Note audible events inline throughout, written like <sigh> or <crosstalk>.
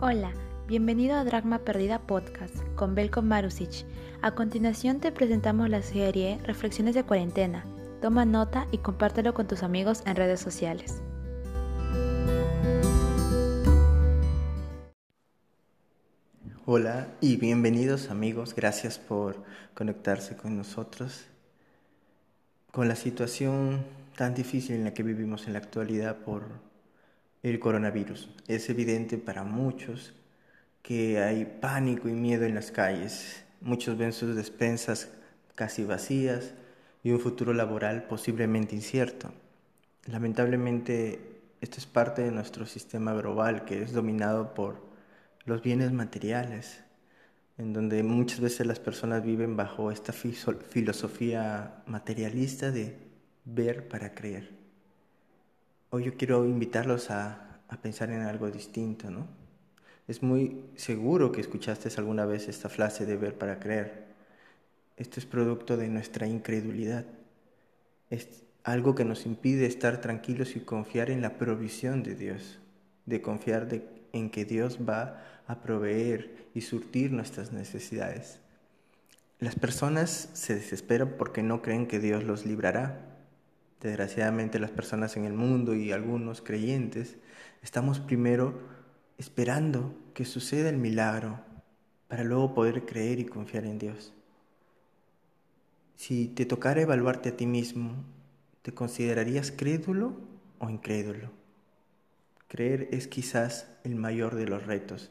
Hola, bienvenido a Dragma Perdida Podcast con Belko Marusic. A continuación te presentamos la serie Reflexiones de Cuarentena. Toma nota y compártelo con tus amigos en redes sociales. Hola y bienvenidos amigos, gracias por conectarse con nosotros. Con la situación tan difícil en la que vivimos en la actualidad por el coronavirus. Es evidente para muchos que hay pánico y miedo en las calles. Muchos ven sus despensas casi vacías y un futuro laboral posiblemente incierto. Lamentablemente, esto es parte de nuestro sistema global que es dominado por los bienes materiales, en donde muchas veces las personas viven bajo esta filosofía materialista de ver para creer. Hoy yo quiero invitarlos a, pensar en algo distinto, ¿no? Es muy seguro que escuchaste alguna vez esta frase de ver para creer. Esto es producto de nuestra incredulidad. Es algo que nos impide estar tranquilos y confiar en la provisión de Dios, de confiar en que Dios va a proveer y surtir nuestras necesidades. Las personas se desesperan porque no creen que Dios los librará, Desgraciadamente las personas en el mundo y algunos creyentes estamos primero esperando que suceda el milagro para luego poder creer y confiar en Dios. Si te tocara evaluarte a ti mismo, ¿te considerarías crédulo o incrédulo? Creer es quizás el mayor de los retos,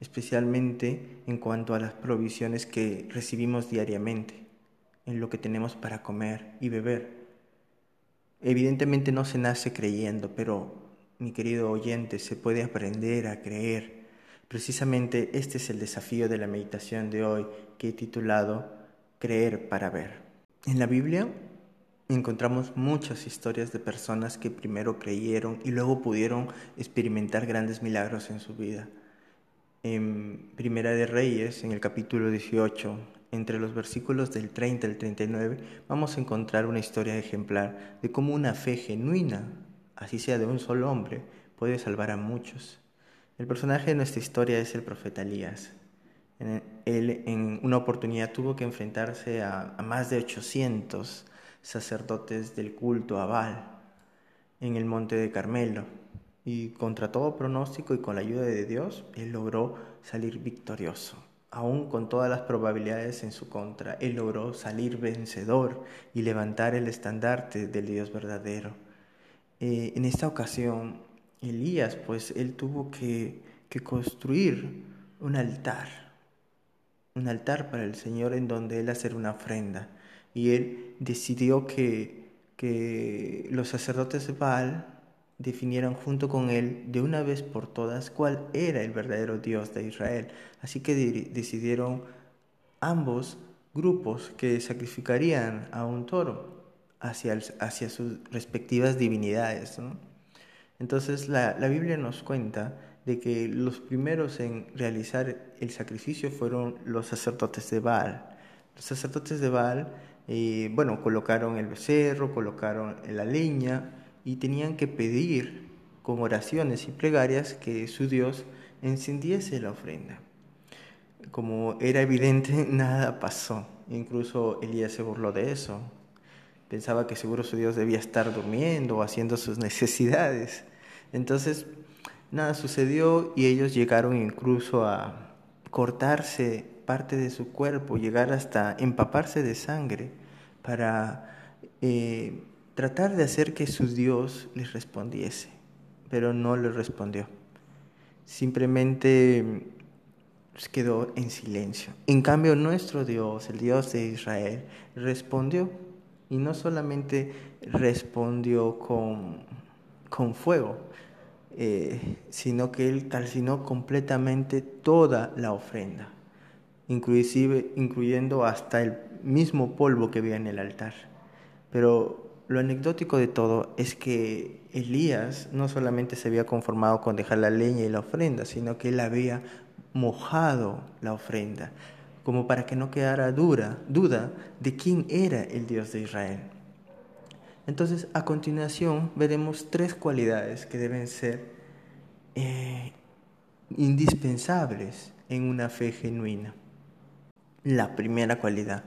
especialmente en cuanto a las provisiones que recibimos diariamente, en lo que tenemos para comer y beber Evidentemente no se nace creyendo, pero mi querido oyente, se puede aprender a creer. Precisamente este es el desafío de la meditación de hoy que he titulado Creer para ver. En la Biblia encontramos muchas historias de personas que primero creyeron y luego pudieron experimentar grandes milagros en su vida. En Primera de Reyes, en el capítulo 18, entre los versículos del 30 al 39, vamos a encontrar una historia ejemplar de cómo una fe genuina, así sea de un solo hombre, puede salvar a muchos. El personaje de nuestra historia es el profeta Elías. Él en una oportunidad tuvo que enfrentarse a, más de 800 sacerdotes del culto a Baal en el monte de Carmelo. Y contra todo pronóstico y con la ayuda de Dios, él logró salir victorioso aún con todas las probabilidades en su contra, él logró salir vencedor y levantar el estandarte del Dios verdadero. Eh, en esta ocasión, Elías, pues él tuvo que, que construir un altar, un altar para el Señor en donde él hacer una ofrenda. Y él decidió que, que los sacerdotes de Baal definieran junto con él de una vez por todas cuál era el verdadero Dios de Israel. Así que decidieron ambos grupos que sacrificarían a un toro hacia, hacia sus respectivas divinidades. Entonces la, Biblia nos cuenta de que los primeros en realizar el sacrificio fueron los sacerdotes de Baal. Los sacerdotes de Baal, eh, bueno, colocaron el becerro, colocaron la leña, y tenían que pedir con oraciones y plegarias que su Dios encendiese la ofrenda. Como era evidente, <laughs> nada pasó. Incluso Elías se burló de eso. Pensaba que seguro su Dios debía estar durmiendo o haciendo sus necesidades. Entonces, nada sucedió y ellos llegaron incluso a cortarse parte de su cuerpo, llegar hasta empaparse de sangre para eh, tratar de hacer que su Dios les respondiese, pero no le respondió. Simplemente pues, quedó en silencio. En cambio, nuestro Dios, el Dios de Israel, respondió. Y no solamente respondió con, con fuego, eh, sino que Él calcinó completamente toda la ofrenda, inclusive incluyendo hasta el mismo polvo que había en el altar. Pero lo anecdótico de todo es que Elías no solamente se había conformado con dejar la leña y la ofrenda, sino que él había mojado la ofrenda, como para que no quedara dura, duda de quién era el Dios de Israel. Entonces, a continuación, veremos tres cualidades que deben ser eh, indispensables en una fe genuina. La primera cualidad,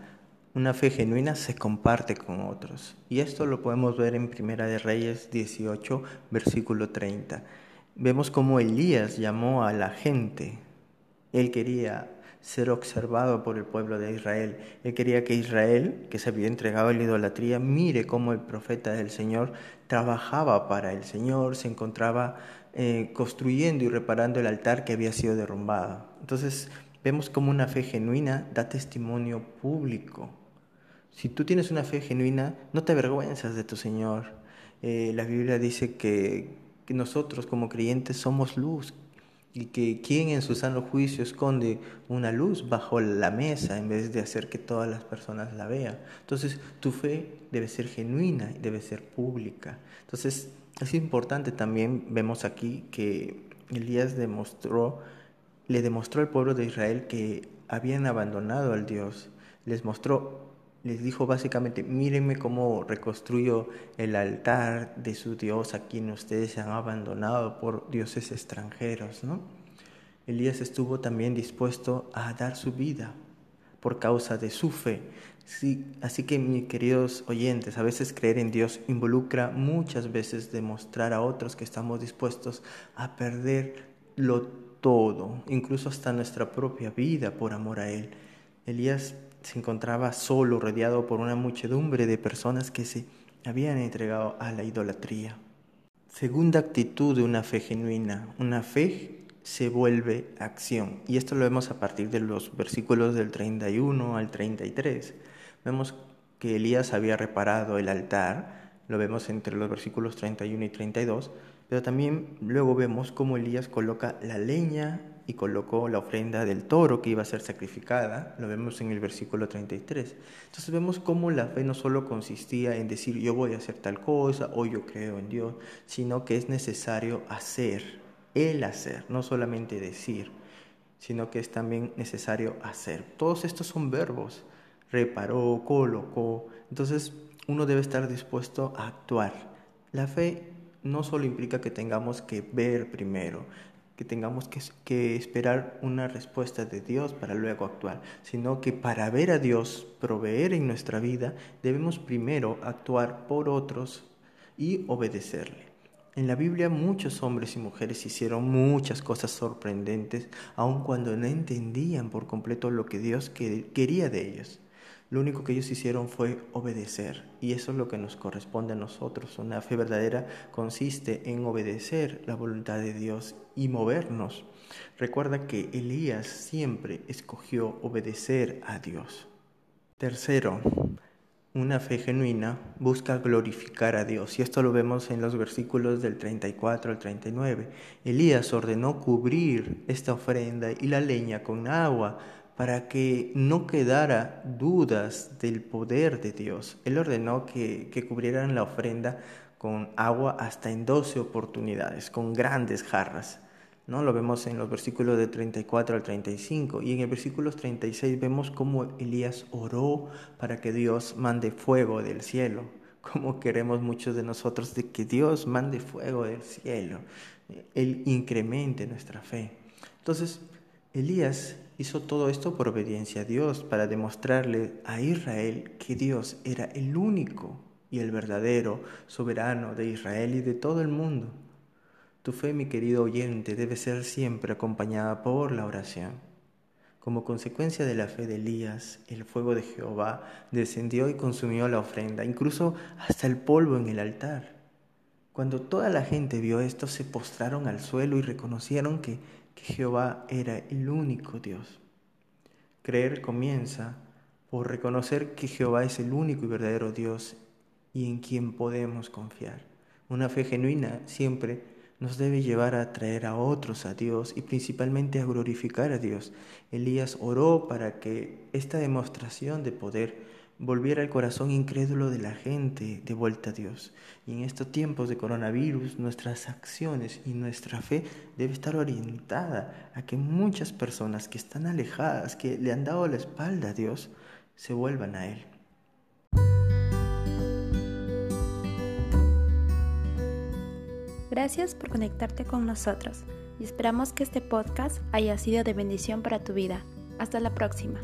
una fe genuina se comparte con otros. Y esto lo podemos ver en Primera de Reyes 18, versículo 30. Vemos cómo Elías llamó a la gente. Él quería ser observado por el pueblo de Israel. Él quería que Israel, que se había entregado a la idolatría, mire cómo el profeta del Señor trabajaba para el Señor, se encontraba eh, construyendo y reparando el altar que había sido derrumbado. Entonces vemos como una fe genuina da testimonio público. Si tú tienes una fe genuina, no te avergüenzas de tu Señor. Eh, la Biblia dice que, nosotros como creyentes somos luz, y que quien en su sano juicio esconde una luz bajo la mesa en vez de hacer que todas las personas la vean. Entonces tu fe debe ser genuina debe ser pública. Entonces es importante también, vemos aquí que Elías demostró, le demostró al pueblo de Israel que habían abandonado al Dios, les mostró les dijo básicamente, mírenme cómo reconstruyo el altar de su Dios a quien ustedes se han abandonado por dioses extranjeros, ¿no? Elías estuvo también dispuesto a dar su vida por causa de su fe. Sí, así que mis queridos oyentes, a veces creer en Dios involucra muchas veces demostrar a otros que estamos dispuestos a perderlo todo, incluso hasta nuestra propia vida por amor a Él. Elías se encontraba solo, rodeado por una muchedumbre de personas que se habían entregado a la idolatría. Segunda actitud de una fe genuina, una fe se vuelve acción. Y esto lo vemos a partir de los versículos del 31 al 33. Vemos que Elías había reparado el altar, lo vemos entre los versículos 31 y 32, pero también luego vemos cómo Elías coloca la leña y colocó la ofrenda del toro que iba a ser sacrificada, lo vemos en el versículo 33. Entonces vemos cómo la fe no solo consistía en decir yo voy a hacer tal cosa o yo creo en Dios, sino que es necesario hacer, el hacer, no solamente decir, sino que es también necesario hacer. Todos estos son verbos, reparó, colocó, entonces uno debe estar dispuesto a actuar. La fe no solo implica que tengamos que ver primero, que tengamos que, esperar una respuesta de Dios para luego actuar, sino que para ver a Dios proveer en nuestra vida, debemos primero actuar por otros y obedecerle. En la Biblia muchos hombres y mujeres hicieron muchas cosas sorprendentes, aun cuando no entendían por completo lo que Dios quería de ellos. Lo único que ellos hicieron fue obedecer y eso es lo que nos corresponde a nosotros. Una fe verdadera consiste en obedecer la voluntad de Dios y movernos. Recuerda que Elías siempre escogió obedecer a Dios. Tercero, una fe genuina busca glorificar a Dios y esto lo vemos en los versículos del 34 al 39. Elías ordenó cubrir esta ofrenda y la leña con agua para que no quedara dudas del poder de Dios. Él ordenó que, cubrieran la ofrenda con agua hasta en doce oportunidades, con grandes jarras. ¿no? Lo vemos en los versículos de 34 al 35 y en el versículo 36 vemos cómo Elías oró para que Dios mande fuego del cielo, como queremos muchos de nosotros de que Dios mande fuego del cielo, Él incremente nuestra fe. Entonces, Elías hizo todo esto por obediencia a Dios, para demostrarle a Israel que Dios era el único y el verdadero soberano de Israel y de todo el mundo. Tu fe, mi querido oyente, debe ser siempre acompañada por la oración. Como consecuencia de la fe de Elías, el fuego de Jehová descendió y consumió la ofrenda, incluso hasta el polvo en el altar. Cuando toda la gente vio esto, se postraron al suelo y reconocieron que Jehová era el único Dios. Creer comienza por reconocer que Jehová es el único y verdadero Dios y en quien podemos confiar. Una fe genuina siempre nos debe llevar a traer a otros a Dios y principalmente a glorificar a Dios. Elías oró para que esta demostración de poder volviera el corazón incrédulo de la gente de vuelta a Dios. Y en estos tiempos de coronavirus, nuestras acciones y nuestra fe debe estar orientada a que muchas personas que están alejadas, que le han dado la espalda a Dios, se vuelvan a Él. Gracias por conectarte con nosotros. y esperamos que este podcast haya sido de bendición para tu vida. Hasta la próxima.